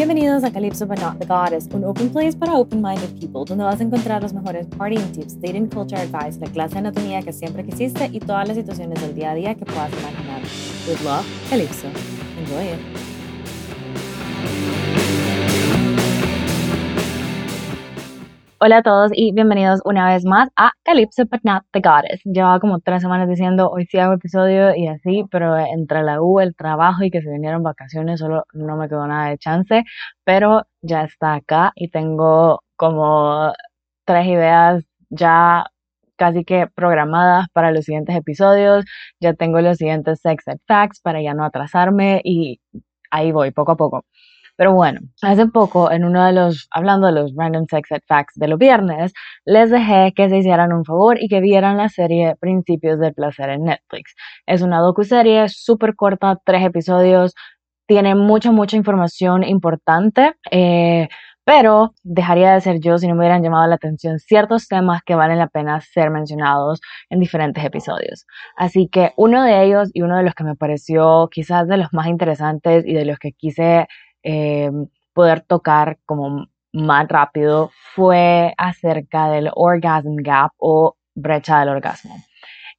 Bienvenidos a Calypso But Not the Goddess, un open place para open-minded people, donde vas a encontrar los mejores partying tips, dating culture advice, la clase de anatomía que siempre quisiste y todas las situaciones del día a día que puedas imaginar. With love, Calypso. Enjoy it. Hola a todos y bienvenidos una vez más a Calypso But Not the Goddess. Llevaba como tres semanas diciendo hoy sí hago episodio y así, pero entre la U, el trabajo y que se vinieron vacaciones solo no me quedó nada de chance, pero ya está acá y tengo como tres ideas ya casi que programadas para los siguientes episodios. Ya tengo los siguientes sex facts para ya no atrasarme y ahí voy poco a poco. Pero bueno, hace poco, en uno de los, hablando de los Random Sex Facts de los viernes, les dejé que se hicieran un favor y que vieran la serie Principios del Placer en Netflix. Es una docuserie súper corta, tres episodios, tiene mucha, mucha información importante. Eh, pero dejaría de ser yo si no me hubieran llamado la atención ciertos temas que valen la pena ser mencionados en diferentes episodios. Así que uno de ellos y uno de los que me pareció quizás de los más interesantes y de los que quise eh, poder tocar como más rápido fue acerca del orgasm gap o brecha del orgasmo.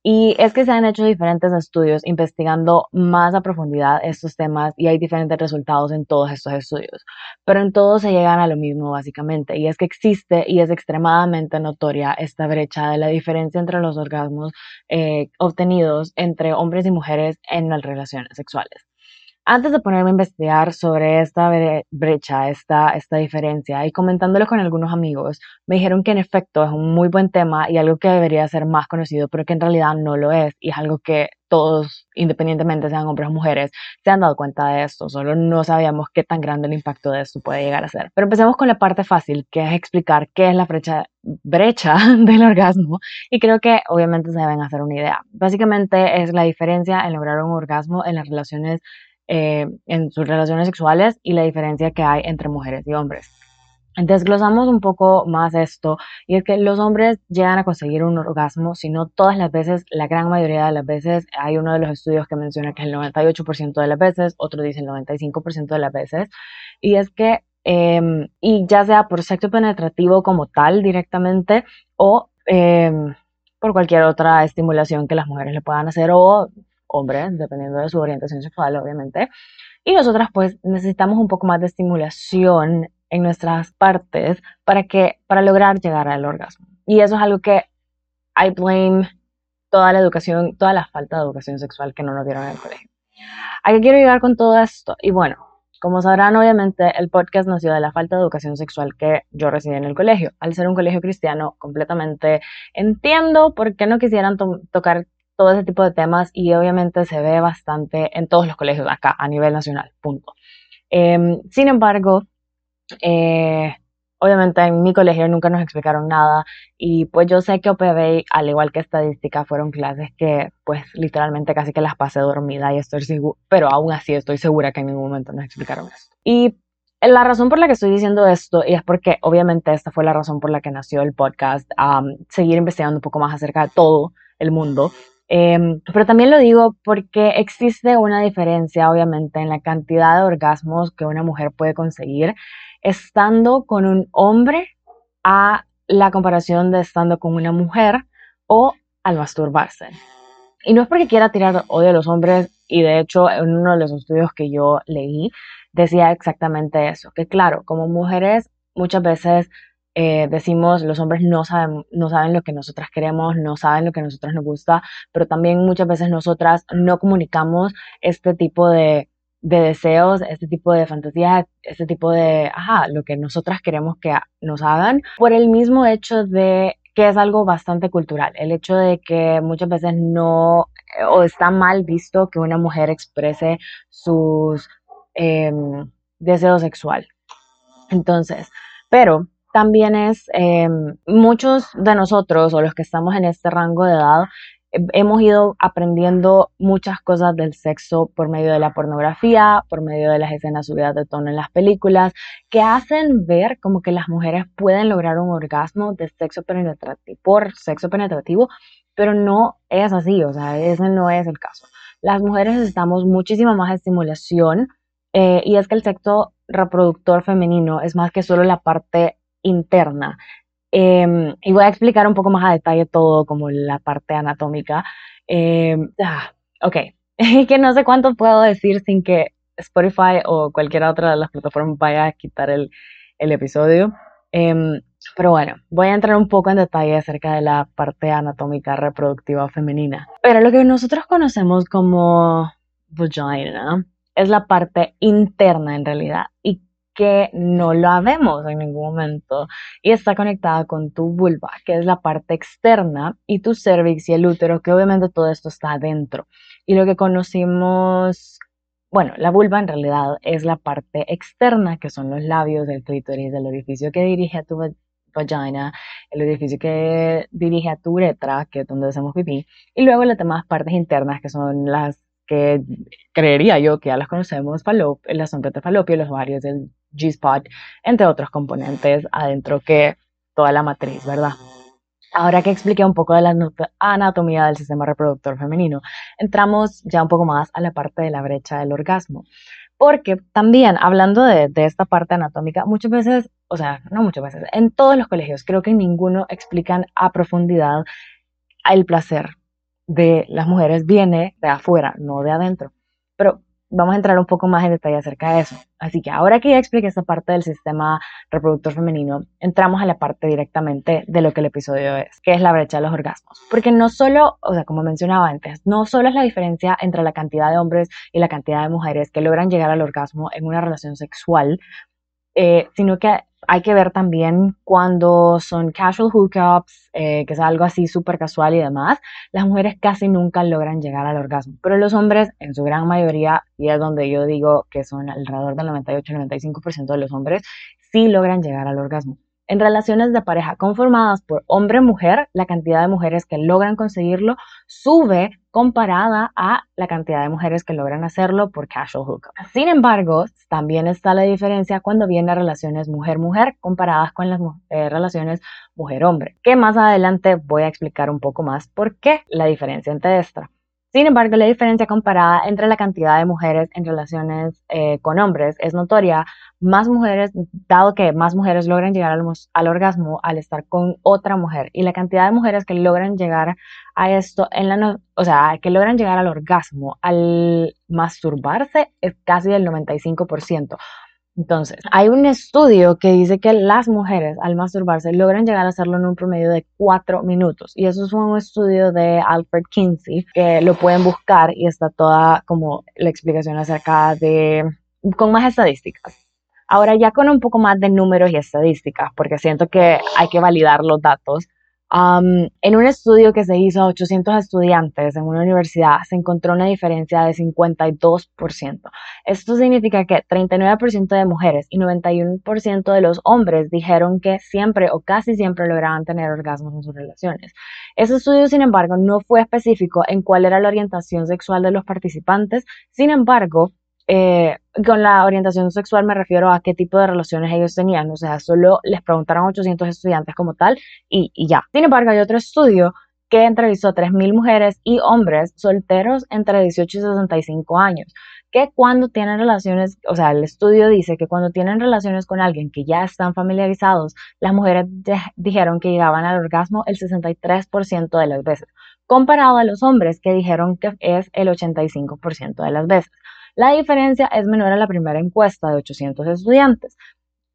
Y es que se han hecho diferentes estudios investigando más a profundidad estos temas y hay diferentes resultados en todos estos estudios. Pero en todos se llegan a lo mismo básicamente y es que existe y es extremadamente notoria esta brecha de la diferencia entre los orgasmos eh, obtenidos entre hombres y mujeres en las relaciones sexuales. Antes de ponerme a investigar sobre esta brecha, esta, esta diferencia, y comentándolo con algunos amigos, me dijeron que en efecto es un muy buen tema y algo que debería ser más conocido, pero que en realidad no lo es, y es algo que todos, independientemente sean hombres o mujeres, se han dado cuenta de esto, solo no sabíamos qué tan grande el impacto de esto puede llegar a ser. Pero empecemos con la parte fácil, que es explicar qué es la brecha, brecha del orgasmo, y creo que obviamente se deben hacer una idea. Básicamente es la diferencia en lograr un orgasmo en las relaciones eh, en sus relaciones sexuales y la diferencia que hay entre mujeres y hombres. Desglosamos un poco más esto y es que los hombres llegan a conseguir un orgasmo, si no todas las veces, la gran mayoría de las veces, hay uno de los estudios que menciona que es el 98% de las veces, otro dice el 95% de las veces, y es que, em, y ya sea por sexo penetrativo como tal directamente o em, por cualquier otra estimulación que las mujeres le puedan hacer o hombres, dependiendo de su orientación sexual, obviamente. Y nosotras pues necesitamos un poco más de estimulación en nuestras partes para que para lograr llegar al orgasmo. Y eso es algo que I blame toda la educación, toda la falta de educación sexual que no nos dieron en el colegio. ¿A qué quiero llegar con todo esto? Y bueno, como sabrán, obviamente el podcast nació de la falta de educación sexual que yo recibí en el colegio. Al ser un colegio cristiano, completamente entiendo por qué no quisieran tocar todo ese tipo de temas y obviamente se ve bastante en todos los colegios acá a nivel nacional, punto. Em, sin embargo, eh, obviamente en mi colegio nunca nos explicaron nada y pues yo sé que OPB, al igual que estadística, fueron clases que pues literalmente casi que las pasé dormida y estoy segura, pero aún así estoy segura que en ningún momento nos explicaron esto. Y la razón por la que estoy diciendo esto, y es porque obviamente esta fue la razón por la que nació el podcast, seguir investigando un poco más acerca de todo el mundo, Em, pero también lo digo porque existe una diferencia, obviamente, en la cantidad de orgasmos que una mujer puede conseguir estando con un hombre a la comparación de estando con una mujer o al masturbarse. Y no es porque quiera tirar odio a los hombres, y de hecho en uno de los estudios que yo leí decía exactamente eso, que claro, como mujeres muchas veces eh, decimos los hombres no saben, no saben lo que nosotras queremos, no saben lo que nosotras nos gusta, pero también muchas veces nosotras no comunicamos este tipo de, de deseos, este tipo de fantasías, este tipo de, ajá, lo que nosotras queremos que nos hagan, por el mismo hecho de que es algo bastante cultural, el hecho de que muchas veces no, o está mal visto que una mujer exprese sus em, deseos sexual. Entonces, pero también es em, muchos de nosotros o los que estamos en este rango de edad hemos ido aprendiendo muchas cosas del sexo por medio de la pornografía, por medio de las escenas subidas de tono en las películas, que hacen ver como que las mujeres pueden lograr un orgasmo de sexo penetrativo, por sexo penetrativo, pero no es así, o sea, ese no es el caso. Las mujeres necesitamos muchísima más estimulación eh, y es que el sexo reproductor femenino es más que solo la parte interna. Em, y voy a explicar un poco más a detalle todo, como la parte anatómica. Em, ah, que no sé cuánto puedo decir sin que Spotify o cualquier otra de las plataformas vaya a quitar el, el episodio. Em, pero bueno, voy a entrar un poco en detalle acerca de la parte anatómica reproductiva femenina. Pero lo que nosotros conocemos como vagina es la parte interna en realidad y que no la vemos en ningún momento y está conectada con tu vulva, que es la parte externa, y tu cervix y el útero, que obviamente todo esto está adentro. Y lo que conocimos, bueno, la vulva en realidad es la parte externa, que son los labios del clítoris, del orificio que dirige a tu vagina, el orificio que dirige a tu uretra, que es donde hacemos pipí, y luego las demás partes internas, que son las que creería yo que ya las conocemos, falop, sombras de falopio, los ovarios del G-spot, entre otros componentes adentro que toda la matriz, ¿verdad? Ahora que expliqué un poco de la anatomía del sistema reproductor femenino, entramos ya un poco más a la parte de la brecha del orgasmo. Porque también, hablando de, esta parte anatómica, muchas veces, o sea, no muchas veces, en todos los colegios, creo que ninguno explican a profundidad el placer de las mujeres viene de afuera, no de adentro. Pero vamos a entrar un poco más en detalle acerca de eso. Así que ahora que ya expliqué esta parte del sistema reproductor femenino, entramos a la parte directamente de lo que el episodio es, que es la brecha de los orgasmos. Porque no solo, o sea, como mencionaba antes, no solo es la diferencia entre la cantidad de hombres y la cantidad de mujeres que logran llegar al orgasmo en una relación sexual, eh, sino que hay que ver también cuando son casual hookups, eh, que es algo así súper casual y demás, las mujeres casi nunca logran llegar al orgasmo, pero los hombres en su gran mayoría, y es donde yo digo que son alrededor del 98-95% de los hombres, sí logran llegar al orgasmo. En relaciones de pareja conformadas por hombre-mujer, la cantidad de mujeres que logran conseguirlo sube comparada a la cantidad de mujeres que logran hacerlo por casual hookup. Sin embargo, también está la diferencia cuando viene a relaciones mujer-mujer comparadas con las eh, relaciones mujer-hombre, que más adelante voy a explicar un poco más por qué la diferencia entre estas. Sin embargo, la diferencia comparada entre la cantidad de mujeres en relaciones eh, con hombres es notoria. Más mujeres, dado que más mujeres logran llegar al, orgasmo al estar con otra mujer y la cantidad de mujeres que logran llegar a esto en la, o sea, que logran llegar al orgasmo al masturbarse es casi del 95%. Entonces, hay un estudio que dice que las mujeres al masturbarse logran llegar a hacerlo en un promedio de cuatro minutos. Y eso es un estudio de Alfred Kinsey, que lo pueden buscar y está toda como la explicación acerca de, con más estadísticas. Ahora ya con un poco más de números y estadísticas, porque siento que hay que validar los datos en un estudio que se hizo a 800 estudiantes en una universidad, se encontró una diferencia de 52%. Esto significa que 39% de mujeres y 91% de los hombres dijeron que siempre o casi siempre lograban tener orgasmos en sus relaciones. Ese estudio, sin embargo, no fue específico en cuál era la orientación sexual de los participantes. Sin embargo, eh, con la orientación sexual me refiero a qué tipo de relaciones ellos tenían, o sea, solo les preguntaron a 800 estudiantes como tal y, ya. Sin embargo, hay otro estudio que entrevistó a 3.000 mujeres y hombres solteros entre 18 y 65 años, que cuando tienen relaciones, o sea, el estudio dice que cuando tienen relaciones con alguien que ya están familiarizados, las mujeres dijeron que llegaban al orgasmo el 63% de las veces, comparado a los hombres que dijeron que es el 85% de las veces. La diferencia es menor a la primera encuesta de 800 estudiantes,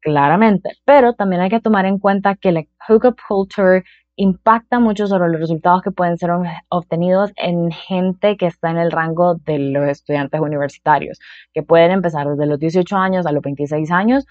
claramente, pero también hay que tomar en cuenta que la hookup culture impacta mucho sobre los resultados que pueden ser obtenidos en gente que está en el rango de los estudiantes universitarios, que pueden empezar desde los 18 años a los 26 años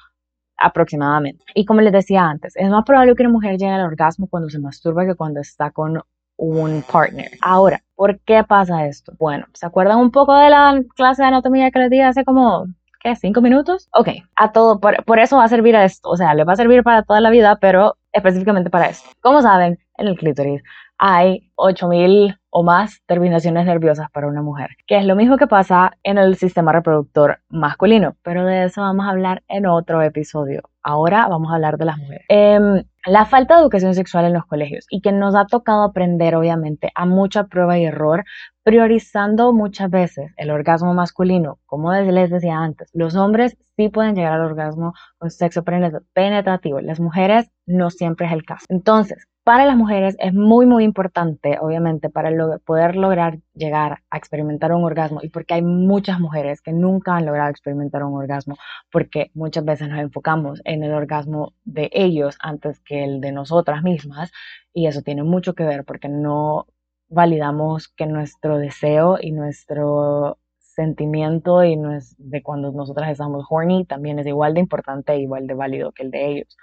aproximadamente. Y como les decía antes, es más probable que una mujer llegue al orgasmo cuando se masturba que cuando está con un partner. Ahora, ¿por qué pasa esto? Bueno, ¿se acuerdan un poco de la clase de anatomía que les di hace como ¿qué? ¿Cinco minutos? Ok, a todo, por, eso va a servir a esto, o sea, le va a servir para toda la vida, pero específicamente para esto. Como saben, en el clítoris hay 8000 o más terminaciones nerviosas para una mujer, que es lo mismo que pasa en el sistema reproductor masculino, pero de eso vamos a hablar en otro episodio. Ahora vamos a hablar de las mujeres. Em, la falta de educación sexual en los colegios y que nos ha tocado aprender, obviamente, a mucha prueba y error, priorizando muchas veces el orgasmo masculino. Como les decía antes, los hombres sí pueden llegar al orgasmo con sexo penetrativo, las mujeres no siempre es el caso. Entonces, para las mujeres es muy, muy importante, obviamente, para poder lograr llegar a experimentar un orgasmo y porque hay muchas mujeres que nunca han logrado experimentar un orgasmo, porque muchas veces nos enfocamos en el orgasmo de ellos antes que el de nosotras mismas y eso tiene mucho que ver porque no validamos que nuestro deseo y nuestro sentimiento y no es de cuando nosotras estamos horny también es igual de importante e igual de válido que el de ellos.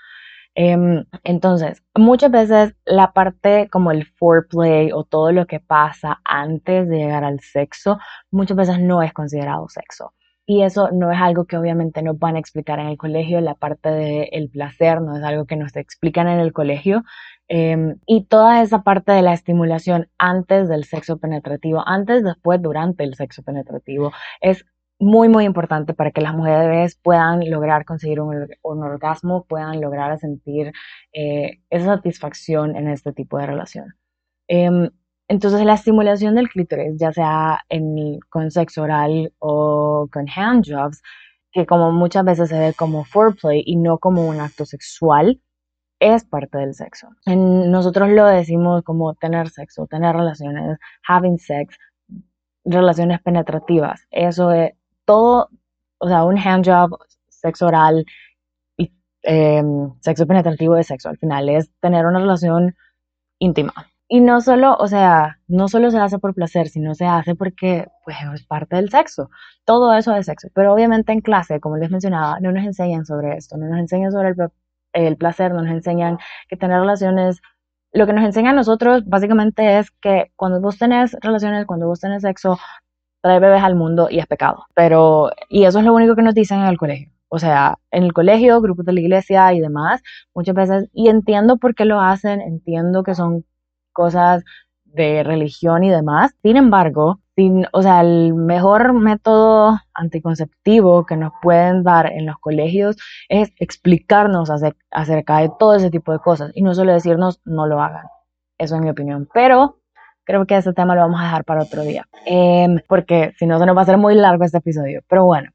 Em, entonces, muchas veces la parte como el foreplay o todo lo que pasa antes de llegar al sexo, muchas veces no es considerado sexo. Y eso no es algo que obviamente nos van a explicar en el colegio, la parte del placer no es algo que nos explican en el colegio. Em, y toda esa parte de la estimulación antes del sexo penetrativo, antes, después, durante el sexo penetrativo, es muy, muy importante para que las mujeres puedan lograr conseguir un, orgasmo, puedan lograr sentir eh, esa satisfacción en este tipo de relación. Em, entonces, la estimulación del clítoris, ya sea en, con sexo oral o con handjobs, que como muchas veces se ve como foreplay y no como un acto sexual, es parte del sexo. En, nosotros lo decimos como tener sexo, tener relaciones, having sex, relaciones penetrativas. Eso es, todo, o sea, un handjob, sexo oral y em, sexo penetrativo de sexo al final es tener una relación íntima. Y no solo, o sea, no solo se hace por placer, sino se hace porque pues es parte del sexo. Todo eso es sexo. Pero obviamente en clase, como les mencionaba, no nos enseñan sobre esto, no nos enseñan sobre el, el placer, no nos enseñan que tener relaciones lo que nos enseña a nosotros básicamente es que cuando vos tenés relaciones, cuando vos tenés sexo, trae bebés al mundo y es pecado. Pero, y eso es lo único que nos dicen en el colegio. O sea, en el colegio, grupos de la iglesia y demás, muchas veces, y entiendo por qué lo hacen, entiendo que son cosas de religión y demás. Sin embargo, sin, o sea, el mejor método anticonceptivo que nos pueden dar en los colegios es explicarnos acerca de todo ese tipo de cosas y no solo decirnos no lo hagan. Eso es mi opinión. Pero creo que ese tema lo vamos a dejar para otro día, em, porque si no se nos va a hacer muy largo este episodio. Pero bueno,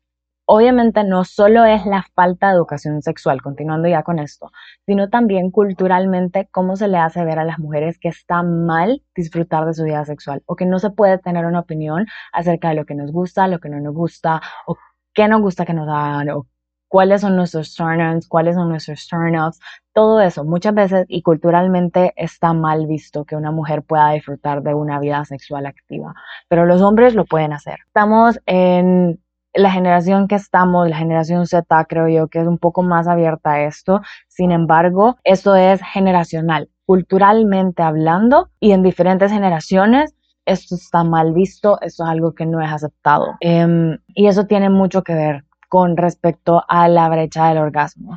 obviamente no solo es la falta de educación sexual, continuando ya con esto, sino también culturalmente cómo se le hace ver a las mujeres que está mal disfrutar de su vida sexual o que no se puede tener una opinión acerca de lo que nos gusta, lo que no nos gusta o qué nos gusta que nos hagan o cuáles son nuestros turn-ons, cuáles son nuestros turn-offs, todo eso muchas veces y culturalmente está mal visto que una mujer pueda disfrutar de una vida sexual activa, pero los hombres lo pueden hacer. Estamos en la generación que estamos, la generación Z, creo yo, que es un poco más abierta a esto. Sin embargo, esto es generacional, culturalmente hablando y en diferentes generaciones esto está mal visto, esto es algo que no es aceptado. Em, y eso tiene mucho que ver con respecto a la brecha del orgasmo.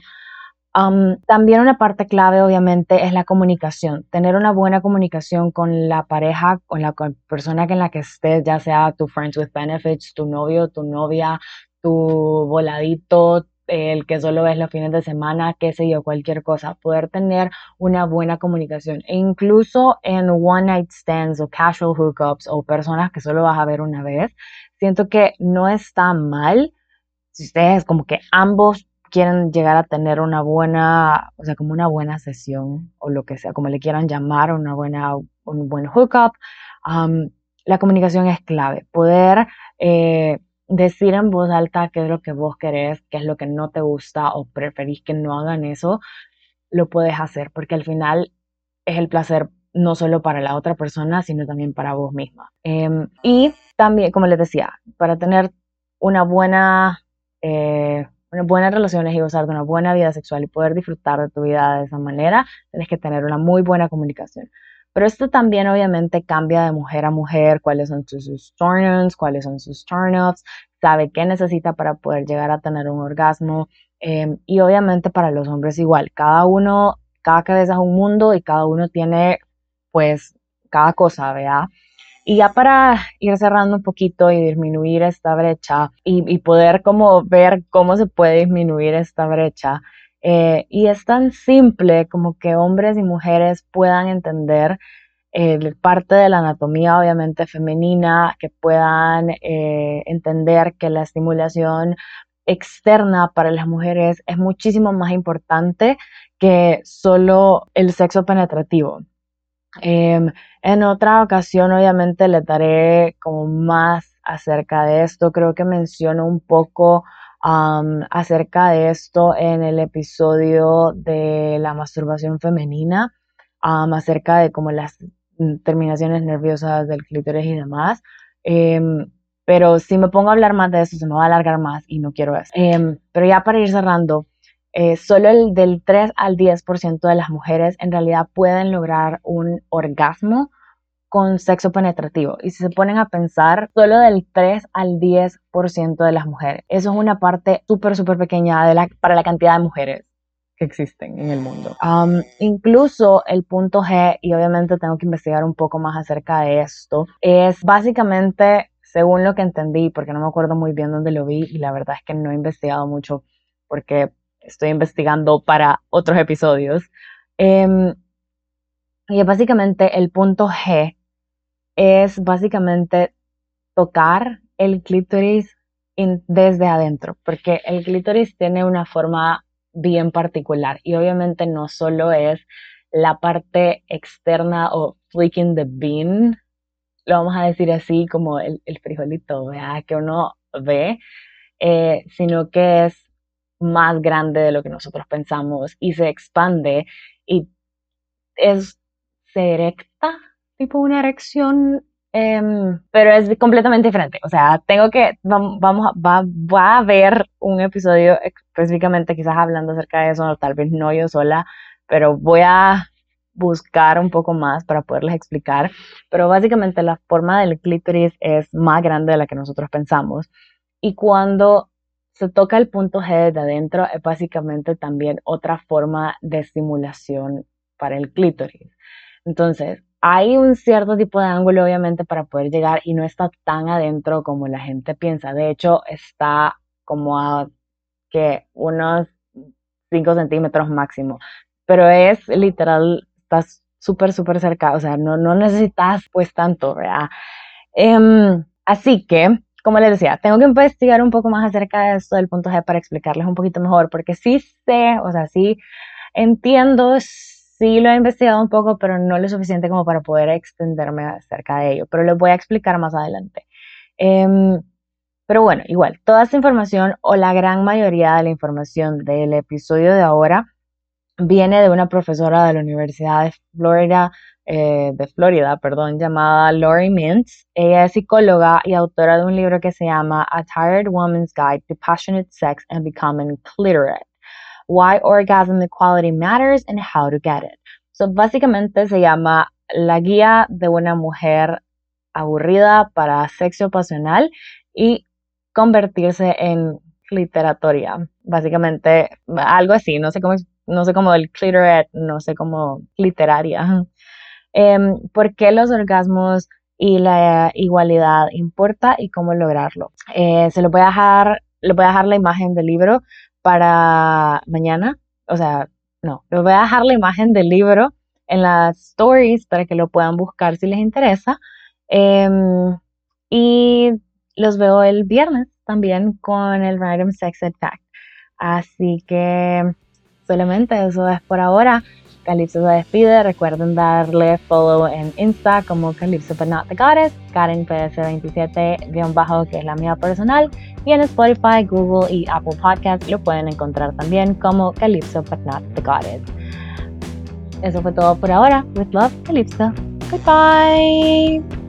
también una parte clave, obviamente, es la comunicación. Tener una buena comunicación con la pareja, con la persona en la que estés, ya sea tu friends with benefits, tu novio, tu novia, tu voladito, el que solo ves los fines de semana, qué sé yo, cualquier cosa. Poder tener una buena comunicación. E incluso en one night stands o casual hookups o personas que solo vas a ver una vez, siento que no está mal ustedes como que ambos quieren llegar a tener una buena, o sea, como una buena sesión o lo que sea, como le quieran llamar, una buena, un buen hookup, la comunicación es clave. Poder eh, decir en voz alta qué es lo que vos querés, qué es lo que no te gusta o preferís que no hagan eso, lo puedes hacer, porque al final es el placer no solo para la otra persona, sino también para vos misma. Em, y también, como les decía, para tener una buena eh, buenas relaciones y gozar de una buena vida sexual y poder disfrutar de tu vida de esa manera, tienes que tener una muy buena comunicación. Pero esto también obviamente cambia de mujer a mujer, cuáles son sus, turn-ons, cuáles son sus turn-offs, sabe qué necesita para poder llegar a tener un orgasmo. Em, y obviamente para los hombres igual, cada uno, cada cabeza es un mundo y cada uno tiene pues cada cosa, ¿verdad? Y ya para ir cerrando un poquito y disminuir esta brecha y, poder como ver cómo se puede disminuir esta brecha, eh, y es tan simple como que hombres y mujeres puedan entender eh, parte de la anatomía obviamente femenina, que puedan eh, entender que la estimulación externa para las mujeres es muchísimo más importante que solo el sexo penetrativo. Em, en otra ocasión, obviamente, le daré como más acerca de esto. Creo que menciono un poco acerca de esto en el episodio de la masturbación femenina, acerca de como las terminaciones nerviosas del clítoris y demás. Em, pero si me pongo a hablar más de eso, se me va a alargar más y no quiero eso. Em, pero ya para ir cerrando, eh, solo el del 3 al 10% de las mujeres en realidad pueden lograr un orgasmo con sexo penetrativo. Y si se ponen a pensar, solo del 3 al 10% de las mujeres. Eso es una parte súper, súper pequeña de la, para la cantidad de mujeres que existen en el mundo. incluso el punto G, y obviamente tengo que investigar un poco más acerca de esto, es básicamente, según lo que entendí, porque no me acuerdo muy bien dónde lo vi, y la verdad es que no he investigado mucho porque estoy investigando para otros episodios. Em, y básicamente el punto G es básicamente tocar el clítoris desde adentro, porque el clítoris tiene una forma bien particular y obviamente no solo es la parte externa o flicking the bean, lo vamos a decir así como el, frijolito que uno ve, eh, sino que es más grande de lo que nosotros pensamos y se expande y es, se erecta, tipo una erección, em, pero es completamente diferente. O sea, tengo que, vamos, va, va a haber un episodio específicamente quizás hablando acerca de eso, tal vez no yo sola, pero voy a buscar un poco más para poderles explicar. Pero básicamente la forma del clítoris es más grande de la que nosotros pensamos. Y cuando se toca el punto G de adentro, es básicamente también otra forma de estimulación para el clítoris. Entonces, hay un cierto tipo de ángulo, obviamente, para poder llegar y no está tan adentro como la gente piensa. De hecho, está como a que unos 5 centímetros máximo. Pero es literal, estás súper, súper cerca. O sea, no, no necesitas pues tanto, ¿verdad? Em, así que como les decía, tengo que investigar un poco más acerca de esto del punto G para explicarles un poquito mejor, porque sí sé, o sea, sí entiendo, sí lo he investigado un poco, pero no lo suficiente como para poder extenderme acerca de ello, pero les voy a explicar más adelante. Em, pero bueno, igual, toda esta información o la gran mayoría de la información del episodio de ahora viene de una profesora de la Universidad de Florida eh, de Florida, perdón, llamada Lori Mintz. Ella es psicóloga y autora de un libro que se llama A Tired Woman's Guide to Passionate Sex and Becoming Clitorate. Why Orgasm Equality Matters and How to Get It. So, básicamente se llama La guía de una mujer aburrida para sexo pasional y convertirse en literatoria. Básicamente, algo así, no sé cómo, no sé cómo el clitorate, no sé cómo literaria. Em, por qué los orgasmos y la igualdad importa y cómo lograrlo. Eh, se lo voy a dejar, le voy a dejar la imagen del libro para mañana, o sea, no, les voy a dejar la imagen del libro en las stories para que lo puedan buscar si les interesa. Em, y los veo el viernes también con el Random Sex Fact. Así que solamente eso es por ahora. Calypso se despide. Recuerden darle follow en Insta como Calypso but not the goddess, Karen PS27 que es la mía personal. Y en Spotify, Google y Apple Podcasts lo pueden encontrar también como Calypso but not the goddess. Eso fue todo por ahora. With love, Calypso. Goodbye.